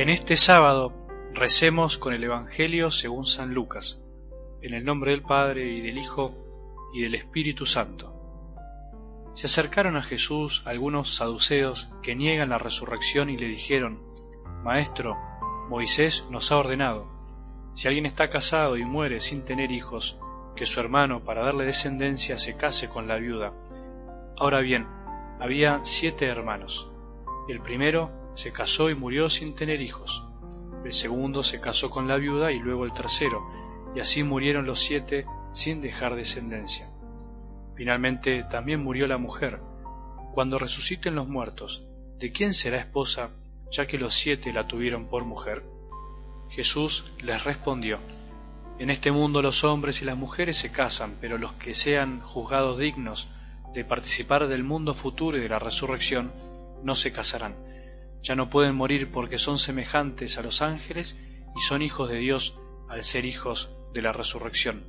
En este sábado recemos con el Evangelio según San Lucas, en el nombre del Padre y del Hijo y del Espíritu Santo. Se acercaron a Jesús algunos saduceos que niegan la resurrección y le dijeron, Maestro, Moisés nos ha ordenado, si alguien está casado y muere sin tener hijos, que su hermano, para darle descendencia, se case con la viuda. Ahora bien, había siete hermanos. El primero se casó y murió sin tener hijos. El segundo se casó con la viuda y luego el tercero, y así murieron los siete sin dejar descendencia. Finalmente también murió la mujer. Cuando resuciten los muertos, ¿de quién será esposa, ya que los siete la tuvieron por mujer? Jesús les respondió, En este mundo los hombres y las mujeres se casan, pero los que sean juzgados dignos de participar del mundo futuro y de la resurrección, no se casarán ya no pueden morir porque son semejantes a los ángeles y son hijos de Dios al ser hijos de la resurrección.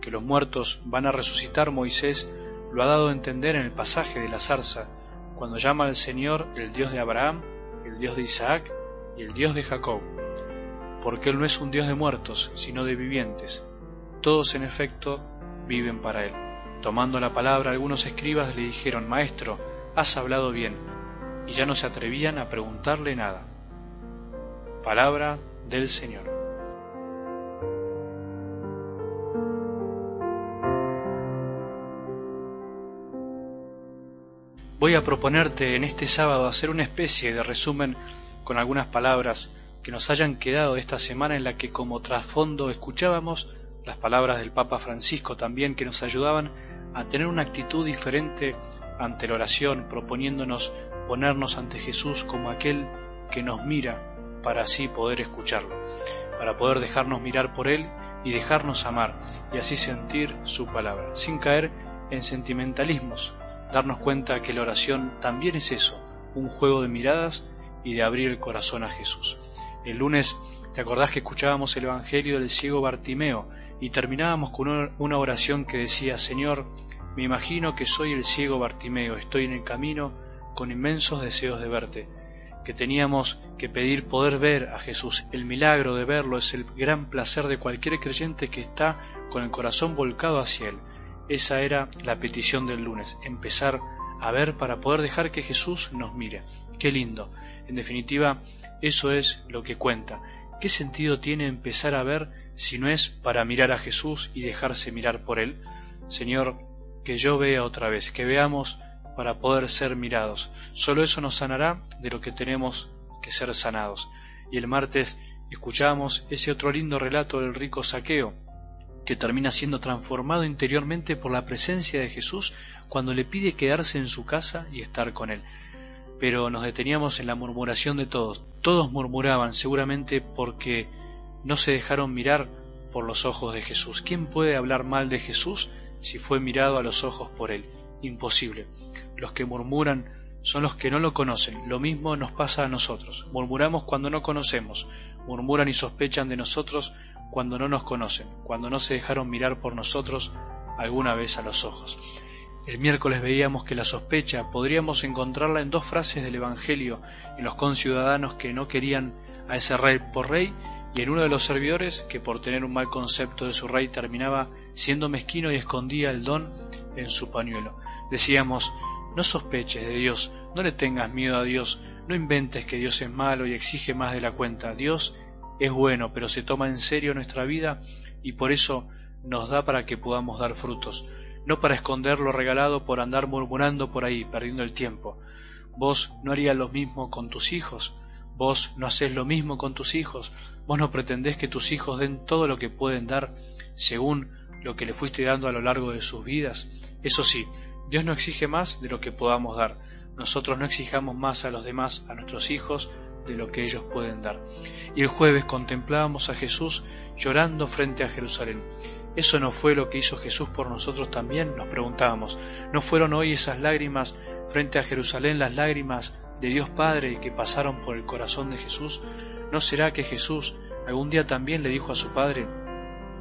Que los muertos van a resucitar Moisés lo ha dado a entender en el pasaje de la zarza, cuando llama al Señor el Dios de Abraham, el Dios de Isaac y el Dios de Jacob, porque Él no es un Dios de muertos, sino de vivientes. Todos en efecto viven para Él. Tomando la palabra algunos escribas le dijeron, Maestro, has hablado bien y ya no se atrevían a preguntarle nada. Palabra del Señor. Voy a proponerte en este sábado hacer una especie de resumen con algunas palabras que nos hayan quedado esta semana en la que como trasfondo escuchábamos las palabras del Papa Francisco también que nos ayudaban a tener una actitud diferente ante la oración, proponiéndonos ponernos ante Jesús como aquel que nos mira para así poder escucharlo, para poder dejarnos mirar por Él y dejarnos amar y así sentir su palabra, sin caer en sentimentalismos, darnos cuenta que la oración también es eso, un juego de miradas y de abrir el corazón a Jesús. El lunes, ¿te acordás que escuchábamos el Evangelio del ciego Bartimeo y terminábamos con una oración que decía, Señor, me imagino que soy el ciego Bartimeo, estoy en el camino con inmensos deseos de verte, que teníamos que pedir poder ver a Jesús. El milagro de verlo es el gran placer de cualquier creyente que está con el corazón volcado hacia Él. Esa era la petición del lunes, empezar a ver para poder dejar que Jesús nos mire. Qué lindo. En definitiva, eso es lo que cuenta. ¿Qué sentido tiene empezar a ver si no es para mirar a Jesús y dejarse mirar por Él? Señor, que yo vea otra vez, que veamos para poder ser mirados. Solo eso nos sanará de lo que tenemos que ser sanados. Y el martes escuchamos ese otro lindo relato del rico saqueo, que termina siendo transformado interiormente por la presencia de Jesús cuando le pide quedarse en su casa y estar con él. Pero nos deteníamos en la murmuración de todos. Todos murmuraban seguramente porque no se dejaron mirar por los ojos de Jesús. ¿Quién puede hablar mal de Jesús si fue mirado a los ojos por él? Imposible. Los que murmuran son los que no lo conocen. Lo mismo nos pasa a nosotros. Murmuramos cuando no conocemos. Murmuran y sospechan de nosotros cuando no nos conocen, cuando no se dejaron mirar por nosotros alguna vez a los ojos. El miércoles veíamos que la sospecha podríamos encontrarla en dos frases del Evangelio, en los conciudadanos que no querían a ese rey por rey y en uno de los servidores que por tener un mal concepto de su rey terminaba siendo mezquino y escondía el don en su pañuelo. Decíamos, no sospeches de Dios, no le tengas miedo a Dios, no inventes que Dios es malo y exige más de la cuenta. Dios es bueno, pero se toma en serio nuestra vida y por eso nos da para que podamos dar frutos, no para esconder lo regalado por andar murmurando por ahí, perdiendo el tiempo. Vos no harías lo mismo con tus hijos, vos no haces lo mismo con tus hijos, vos no pretendés que tus hijos den todo lo que pueden dar según lo que le fuiste dando a lo largo de sus vidas. Eso sí, Dios no exige más de lo que podamos dar. Nosotros no exijamos más a los demás, a nuestros hijos, de lo que ellos pueden dar. Y el jueves contemplábamos a Jesús llorando frente a Jerusalén. ¿Eso no fue lo que hizo Jesús por nosotros también? Nos preguntábamos. ¿No fueron hoy esas lágrimas frente a Jerusalén las lágrimas de Dios Padre que pasaron por el corazón de Jesús? ¿No será que Jesús algún día también le dijo a su Padre,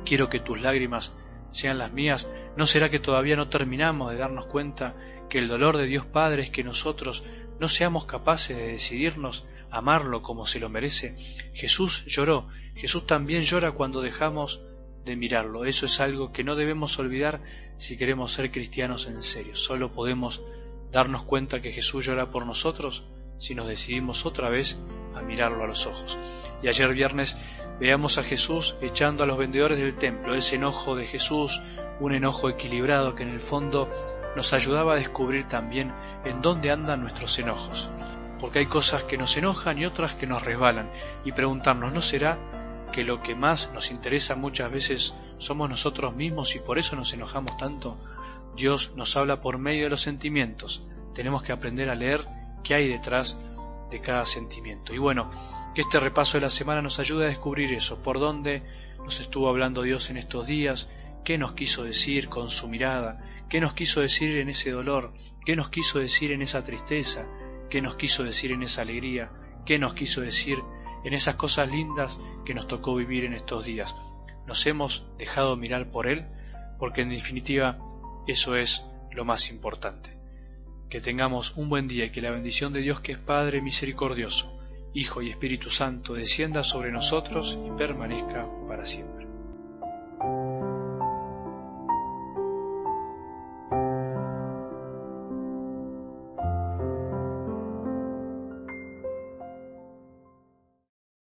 quiero que tus lágrimas sean las mías, ¿no será que todavía no terminamos de darnos cuenta que el dolor de Dios Padre es que nosotros no seamos capaces de decidirnos amarlo como se lo merece, Jesús lloró, Jesús también llora cuando dejamos de mirarlo. Eso es algo que no debemos olvidar si queremos ser cristianos en serio. Solo podemos darnos cuenta que Jesús llora por nosotros si nos decidimos otra vez a mirarlo a los ojos. Y ayer viernes veamos a Jesús echando a los vendedores del templo, ese enojo de Jesús, un enojo equilibrado que en el fondo nos ayudaba a descubrir también en dónde andan nuestros enojos. Porque hay cosas que nos enojan y otras que nos resbalan, y preguntarnos, ¿no será que lo que más nos interesa muchas veces somos nosotros mismos y por eso nos enojamos tanto? Dios nos habla por medio de los sentimientos. Tenemos que aprender a leer qué hay detrás de cada sentimiento. Y bueno, que este repaso de la semana nos ayude a descubrir eso, por dónde nos estuvo hablando Dios en estos días, qué nos quiso decir con su mirada, qué nos quiso decir en ese dolor, qué nos quiso decir en esa tristeza, qué nos quiso decir en esa alegría, qué nos quiso decir en esas cosas lindas que nos tocó vivir en estos días. Nos hemos dejado mirar por Él, porque en definitiva eso es lo más importante. Que tengamos un buen día y que la bendición de Dios que es Padre misericordioso, Hijo y Espíritu Santo descienda sobre nosotros y permanezca para siempre.